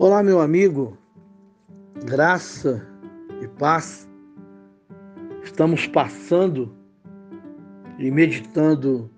Olá, meu amigo, graça e paz. Estamos passando e meditando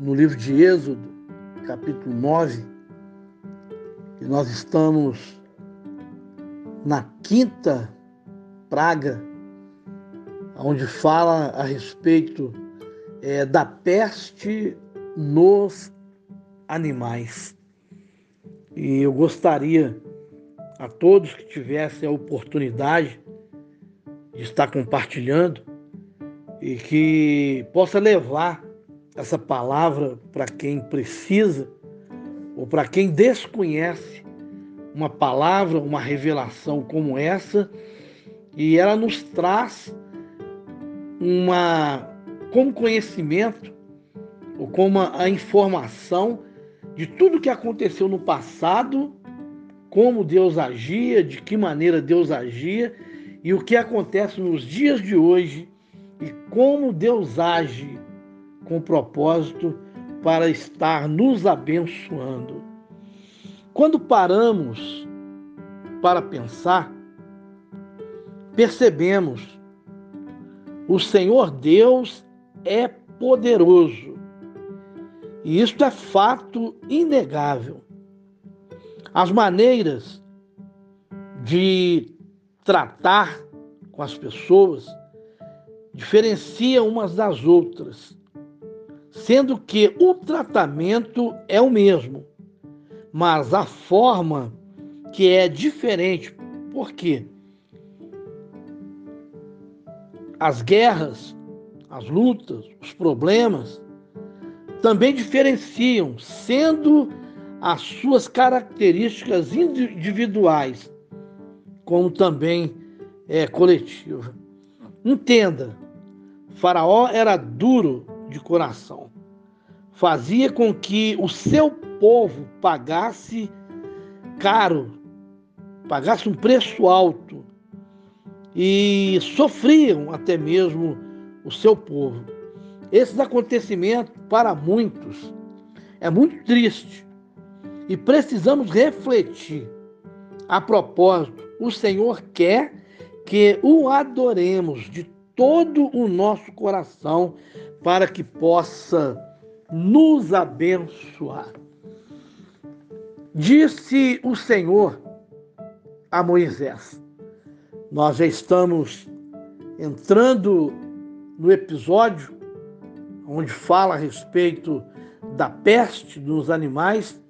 no livro de Êxodo, capítulo 9, e nós estamos na quinta praga, onde fala a respeito é, da peste nos animais. E eu gostaria a todos que tivessem a oportunidade de estar compartilhando e que possa levar essa palavra para quem precisa ou para quem desconhece uma palavra, uma revelação como essa, e ela nos traz uma como conhecimento ou como a informação de tudo que aconteceu no passado, como Deus agia, de que maneira Deus agia e o que acontece nos dias de hoje e como Deus age com propósito para estar nos abençoando. Quando paramos para pensar, percebemos o Senhor Deus é poderoso e isto é fato inegável. As maneiras de tratar com as pessoas diferenciam umas das outras, sendo que o tratamento é o mesmo, mas a forma que é diferente. Por quê? As guerras, as lutas, os problemas também diferenciam, sendo as suas características individuais, como também é, coletiva. Entenda, Faraó era duro de coração, fazia com que o seu povo pagasse caro, pagasse um preço alto e sofriam até mesmo o seu povo. Esses acontecimentos, para muitos, é muito triste e precisamos refletir. A propósito, o Senhor quer que o adoremos de todo o nosso coração para que possa nos abençoar. Disse o Senhor a Moisés: Nós já estamos entrando no episódio onde fala a respeito da peste dos animais.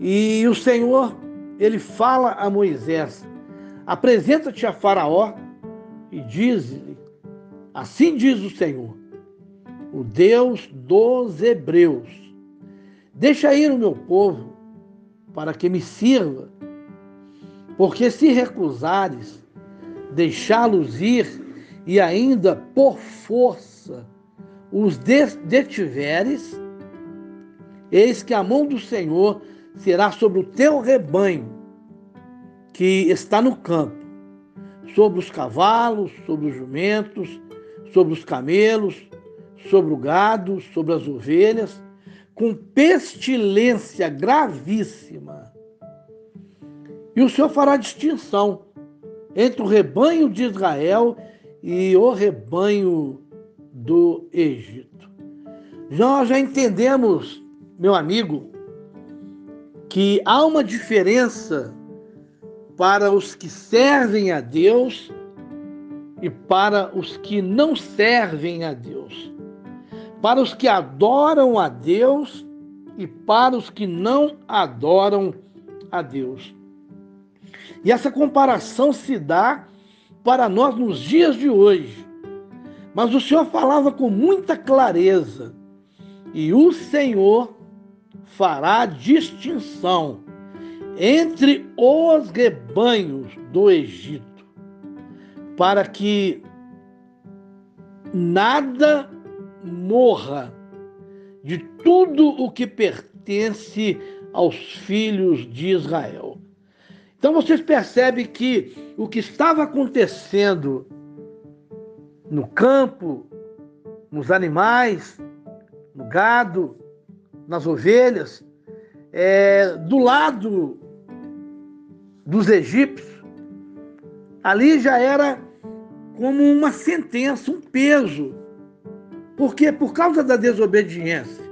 E o Senhor, ele fala a Moisés: Apresenta-te a Faraó e diz-lhe: Assim diz o Senhor, o Deus dos Hebreus: Deixa ir o meu povo para que me sirva, porque se recusares deixá-los ir e ainda por força os detiveres, eis que a mão do Senhor será sobre o teu rebanho que está no campo, sobre os cavalos, sobre os jumentos, sobre os camelos, sobre o gado, sobre as ovelhas, com pestilência gravíssima. E o Senhor fará distinção entre o rebanho de Israel e o rebanho do Egito. Nós já entendemos, meu amigo, que há uma diferença para os que servem a Deus e para os que não servem a Deus. Para os que adoram a Deus e para os que não adoram a Deus. E essa comparação se dá para nós nos dias de hoje. Mas o Senhor falava com muita clareza, e o Senhor fará distinção entre os rebanhos do Egito, para que nada morra de tudo o que pertence aos filhos de Israel. Então vocês percebem que o que estava acontecendo no campo, nos animais, no gado, nas ovelhas, é, do lado dos egípcios, ali já era como uma sentença, um peso. Porque por causa da desobediência,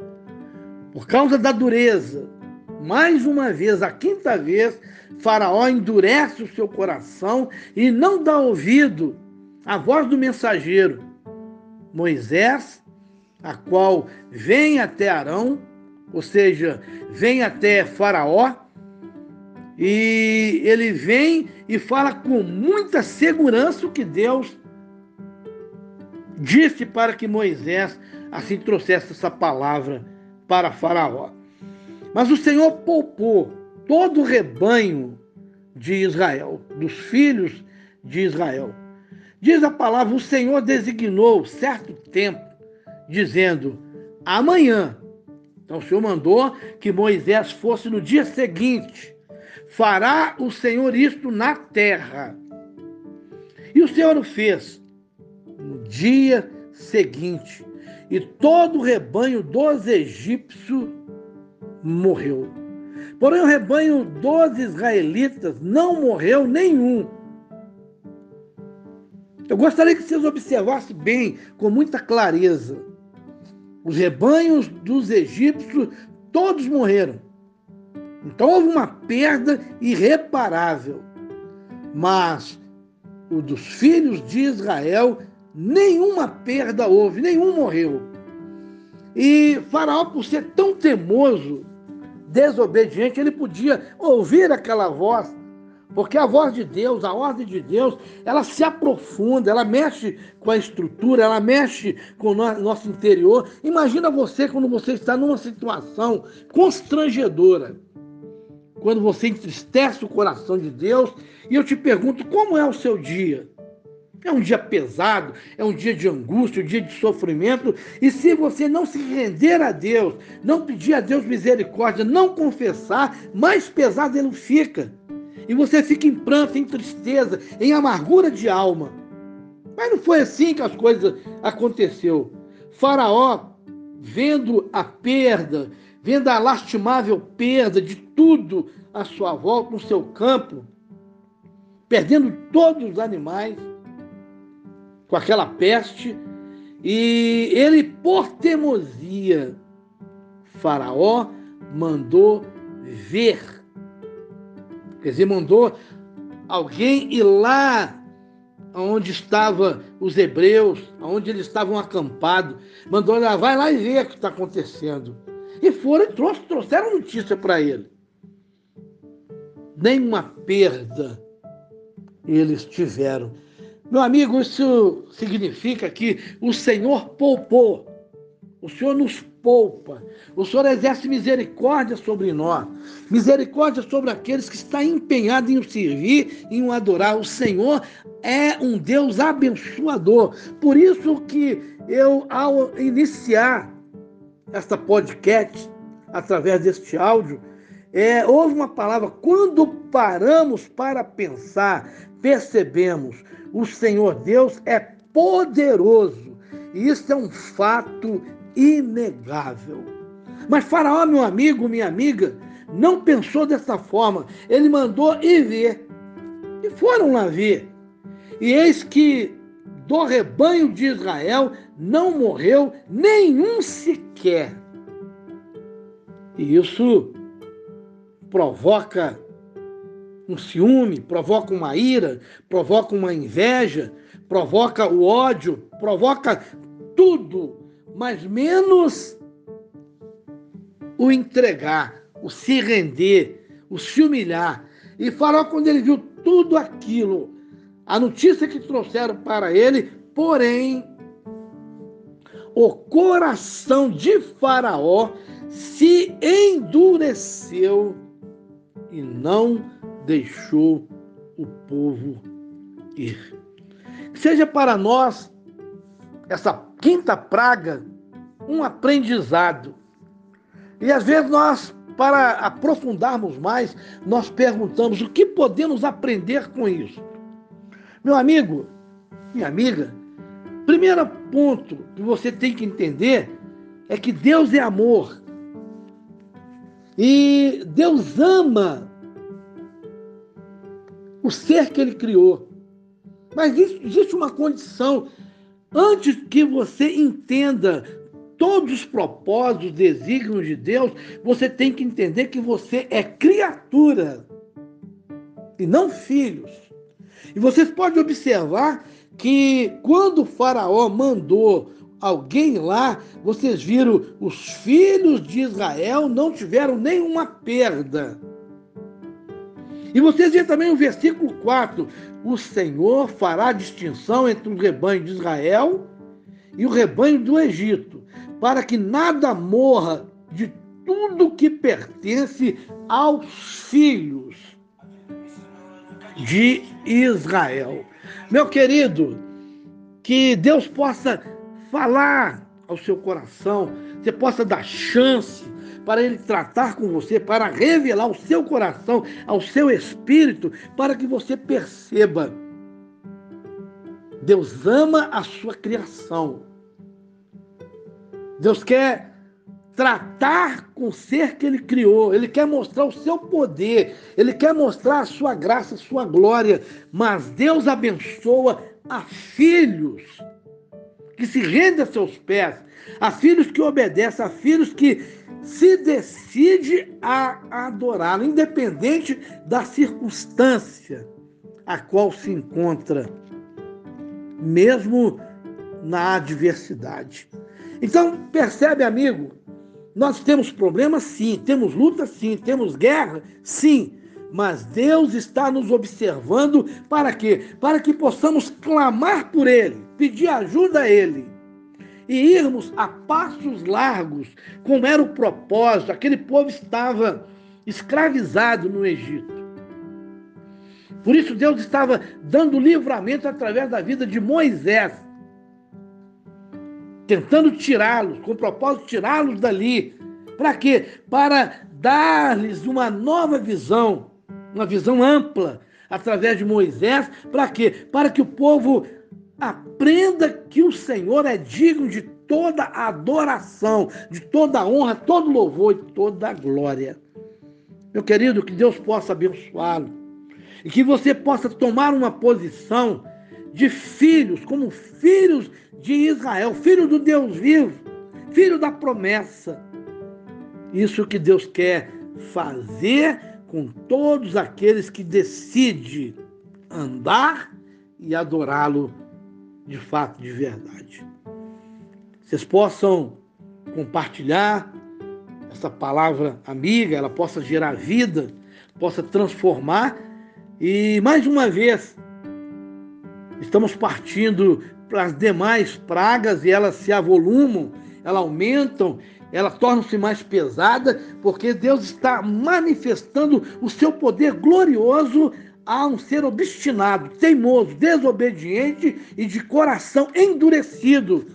por causa da dureza, mais uma vez, a quinta vez, Faraó endurece o seu coração e não dá ouvido à voz do mensageiro, Moisés, a qual vem até Arão, ou seja, vem até Faraó, e ele vem e fala com muita segurança o que Deus disse para que Moisés assim trouxesse essa palavra para Faraó. Mas o Senhor poupou todo o rebanho de Israel, dos filhos de Israel. Diz a palavra: o Senhor designou certo tempo, dizendo: amanhã. Então o Senhor mandou que Moisés fosse no dia seguinte. Fará o Senhor isto na terra. E o Senhor o fez no dia seguinte. E todo o rebanho dos egípcios morreu. Porém, o rebanho dos israelitas não morreu nenhum. Eu gostaria que vocês observassem bem, com muita clareza. Os rebanhos dos egípcios todos morreram. Então houve uma perda irreparável. Mas o dos filhos de Israel, nenhuma perda houve, nenhum morreu. E Faraó, por ser tão teimoso, desobediente, ele podia ouvir aquela voz, porque a voz de Deus, a ordem de Deus, ela se aprofunda, ela mexe com a estrutura, ela mexe com o nosso interior. Imagina você quando você está numa situação constrangedora, quando você entristece o coração de Deus, e eu te pergunto, como é o seu dia? É um dia pesado, é um dia de angústia, um dia de sofrimento. E se você não se render a Deus, não pedir a Deus misericórdia, não confessar, mais pesado ele fica. E você fica em pranto, em tristeza, em amargura de alma. Mas não foi assim que as coisas aconteceu. Faraó, vendo a perda, vendo a lastimável perda de tudo à sua volta, no seu campo, perdendo todos os animais, com aquela peste, e ele, por teimosia, Faraó mandou ver. Quer dizer, mandou alguém ir lá onde estavam os hebreus, onde eles estavam acampados, mandou lá, vai lá e ver o que está acontecendo. E foram e trouxeram notícia para ele. Nenhuma perda eles tiveram. Meu amigo, isso significa que o Senhor poupou. O Senhor nos poupa. O Senhor exerce misericórdia sobre nós. Misericórdia sobre aqueles que estão empenhados em o servir, em o adorar. O Senhor é um Deus abençoador. Por isso que eu, ao iniciar esta podcast, através deste áudio, é, houve uma palavra, quando paramos para pensar, percebemos o Senhor Deus é poderoso. E isso é um fato inegável. Mas Faraó, meu amigo, minha amiga, não pensou dessa forma. Ele mandou ir ver. E foram lá ver. E eis que do rebanho de Israel não morreu nenhum sequer. E isso provoca um ciúme, provoca uma ira, provoca uma inveja, provoca o ódio, provoca tudo, mas menos o entregar, o se render, o se humilhar. E Faraó, quando ele viu tudo aquilo, a notícia que trouxeram para ele, porém, o coração de Faraó se endureceu e não deixou o povo ir. Seja para nós essa quinta praga um aprendizado. E às vezes nós, para aprofundarmos mais, nós perguntamos o que podemos aprender com isso. Meu amigo, minha amiga, primeiro ponto que você tem que entender é que Deus é amor. E Deus ama o ser que ele criou. Mas existe uma condição. Antes que você entenda todos os propósitos, desígnios de Deus, você tem que entender que você é criatura e não filhos. E vocês podem observar que quando Faraó mandou alguém lá, vocês viram, os filhos de Israel não tiveram nenhuma perda. E vocês viram também o versículo 4: o Senhor fará distinção entre o rebanho de Israel e o rebanho do Egito, para que nada morra de tudo que pertence aos filhos de Israel. Meu querido, que Deus possa falar ao seu coração, você possa dar chance para Ele tratar com você, para revelar ao seu coração, ao seu espírito, para que você perceba. Deus ama a sua criação. Deus quer tratar com o ser que ele criou, ele quer mostrar o seu poder, ele quer mostrar a sua graça, a sua glória, mas Deus abençoa a filhos que se rendem a seus pés, a filhos que obedecem, a filhos que se decide a adorá-lo, independente da circunstância a qual se encontra, mesmo na adversidade. Então, percebe, amigo, nós temos problemas, sim, temos luta, sim, temos guerra, sim, mas Deus está nos observando para quê? Para que possamos clamar por Ele, pedir ajuda a Ele e irmos a passos largos, como era o propósito. Aquele povo estava escravizado no Egito. Por isso, Deus estava dando livramento através da vida de Moisés, tentando tirá-los, com o propósito de tirá-los dali. Para quê? Para dar-lhes uma nova visão, uma visão ampla, através de Moisés. Para quê? Para que o povo aprenda que o Senhor é digno de toda adoração, de toda honra, todo louvor e toda glória. Meu querido, que Deus possa abençoá-lo e que você possa tomar uma posição de filhos, como filhos de Israel, filho do Deus vivo, filho da promessa. Isso que Deus quer fazer com todos aqueles que decidem andar e adorá-lo de fato, de verdade. Vocês possam compartilhar essa palavra amiga, ela possa gerar vida, possa transformar. E mais uma vez, estamos partindo para as demais pragas e elas se avolumam, elas aumentam, elas tornam-se mais pesadas, porque Deus está manifestando o seu poder glorioso a um ser obstinado, teimoso, desobediente e de coração endurecido.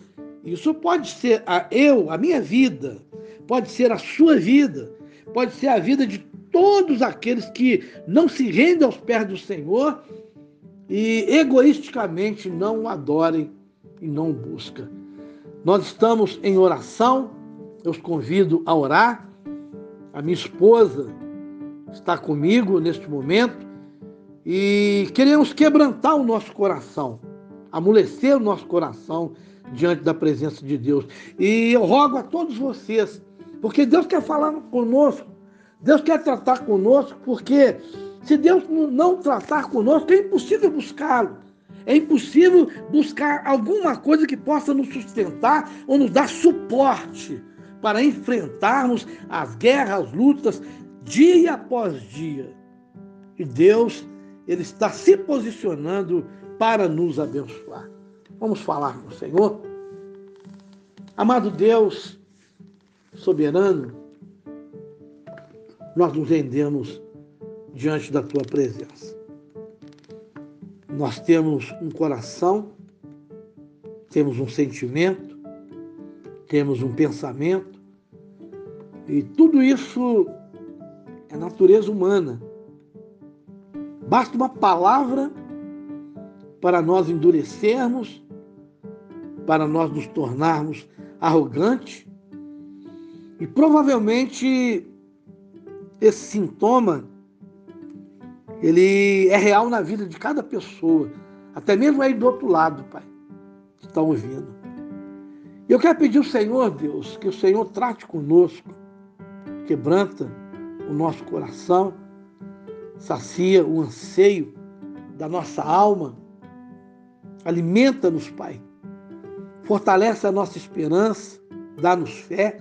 Isso pode ser a eu, a minha vida, pode ser a sua vida, pode ser a vida de todos aqueles que não se rendem aos pés do Senhor e egoisticamente não o adorem e não o buscam. Nós estamos em oração, eu os convido a orar. A minha esposa está comigo neste momento e queremos quebrantar o nosso coração, amolecer o nosso coração diante da presença de Deus. E eu rogo a todos vocês, porque Deus quer falar conosco, Deus quer tratar conosco, porque se Deus não tratar conosco, é impossível buscá-lo. É impossível buscar alguma coisa que possa nos sustentar ou nos dar suporte para enfrentarmos as guerras, as lutas, dia após dia. E Deus ele está se posicionando para nos abençoar. Vamos falar com o Senhor? Amado Deus, soberano, nós nos rendemos diante da tua presença. Nós temos um coração, temos um sentimento, temos um pensamento, e tudo isso é natureza humana Basta uma palavra para nós endurecermos, para nós nos tornarmos arrogantes. E provavelmente esse sintoma ele é real na vida de cada pessoa, até mesmo aí do outro lado, Pai, que estão ouvindo. Eu quero pedir ao Senhor, Deus, que o Senhor trate conosco, quebranta o nosso coração, sacia o anseio da nossa alma, alimenta-nos, Pai, fortalece a nossa esperança, dá-nos fé,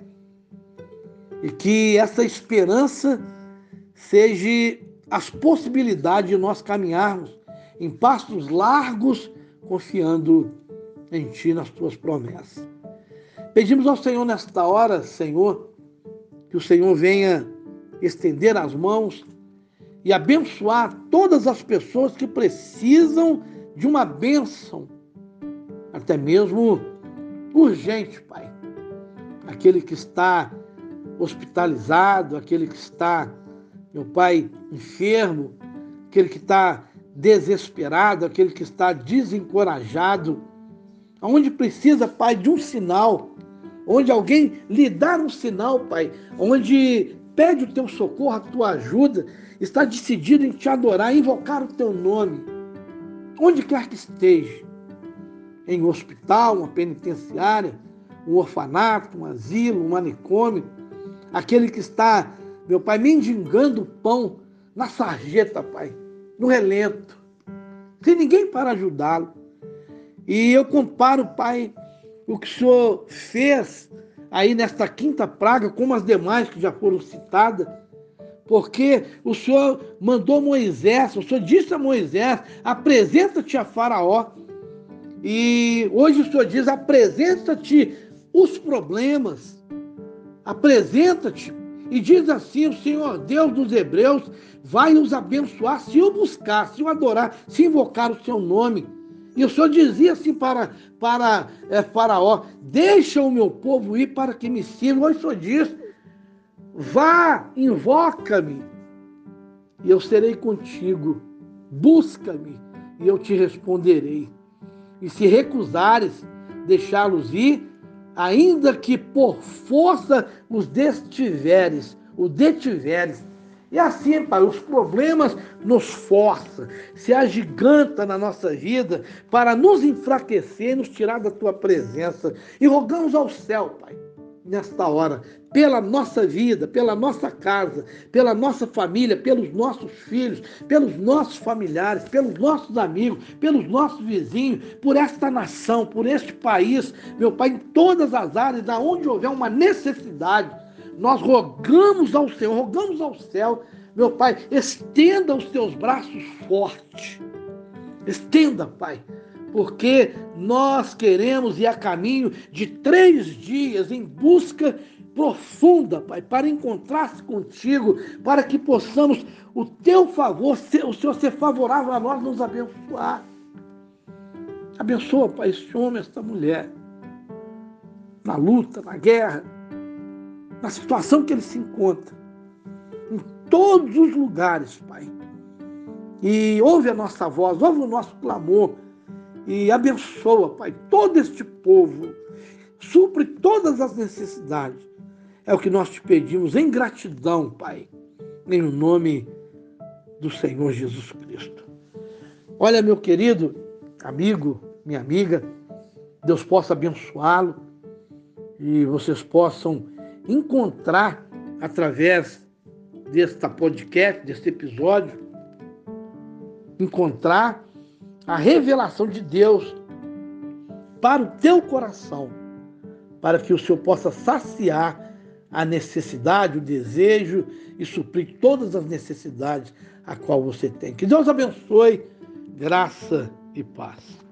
e que essa esperança seja as possibilidades de nós caminharmos em passos largos, confiando em Ti, nas Tuas promessas. Pedimos ao Senhor nesta hora, Senhor, que o Senhor venha estender as mãos e abençoar todas as pessoas que precisam de uma bênção, até mesmo urgente, Pai. Aquele que está hospitalizado, aquele que está meu pai enfermo, aquele que está desesperado, aquele que está desencorajado, onde precisa, Pai, de um sinal, onde alguém lhe dá um sinal, Pai, onde pede o teu socorro, a tua ajuda, está decidido em te adorar, invocar o teu nome, onde quer que esteja, em um hospital, uma penitenciária, um orfanato, um asilo, um manicômio, aquele que está meu pai, mendigando pão na sarjeta, pai, no relento, sem ninguém para ajudá-lo. E eu comparo, pai, o que o senhor fez aí nesta quinta praga, como as demais que já foram citadas, porque o senhor mandou Moisés, o senhor disse a Moisés: apresenta-te a Faraó. E hoje o senhor diz: apresenta-te os problemas, apresenta-te e diz assim: o Senhor Deus dos Hebreus vai os abençoar se o buscar, se o adorar, se invocar o seu nome. E o Senhor dizia assim para, para é, Faraó: Deixa o meu povo ir para que me sirva. Hoje o Senhor diz: Vá, invoca-me, e eu serei contigo. Busca-me, e eu te responderei. E se recusares deixá-los ir, ainda que por força os destiveres, o detiveres. E assim, Pai, os problemas nos forçam, se agiganta na nossa vida para nos enfraquecer, nos tirar da tua presença. E rogamos ao céu, Pai, nesta hora, pela nossa vida, pela nossa casa, pela nossa família, pelos nossos filhos, pelos nossos familiares, pelos nossos amigos, pelos nossos vizinhos, por esta nação, por este país, meu Pai, em todas as áreas, aonde houver uma necessidade, nós rogamos ao Senhor, rogamos ao céu, meu Pai, estenda os teus braços fortes. Estenda, Pai, porque nós queremos ir a caminho de três dias em busca profunda, Pai, para encontrar-se contigo, para que possamos, o teu favor, o Senhor ser favorável a nós, nos abençoar. Abençoa, Pai, esse homem, esta mulher, na luta, na guerra, na situação que ele se encontra, em todos os lugares, Pai. E ouve a nossa voz, ouve o nosso clamor e abençoa, Pai, todo este povo, supre todas as necessidades é o que nós te pedimos em gratidão, Pai, em nome do Senhor Jesus Cristo. Olha, meu querido amigo, minha amiga, Deus possa abençoá-lo e vocês possam encontrar através desta podcast, deste episódio, encontrar a revelação de Deus para o teu coração, para que o Senhor possa saciar a necessidade, o desejo e suprir todas as necessidades a qual você tem. Que Deus abençoe, graça e paz.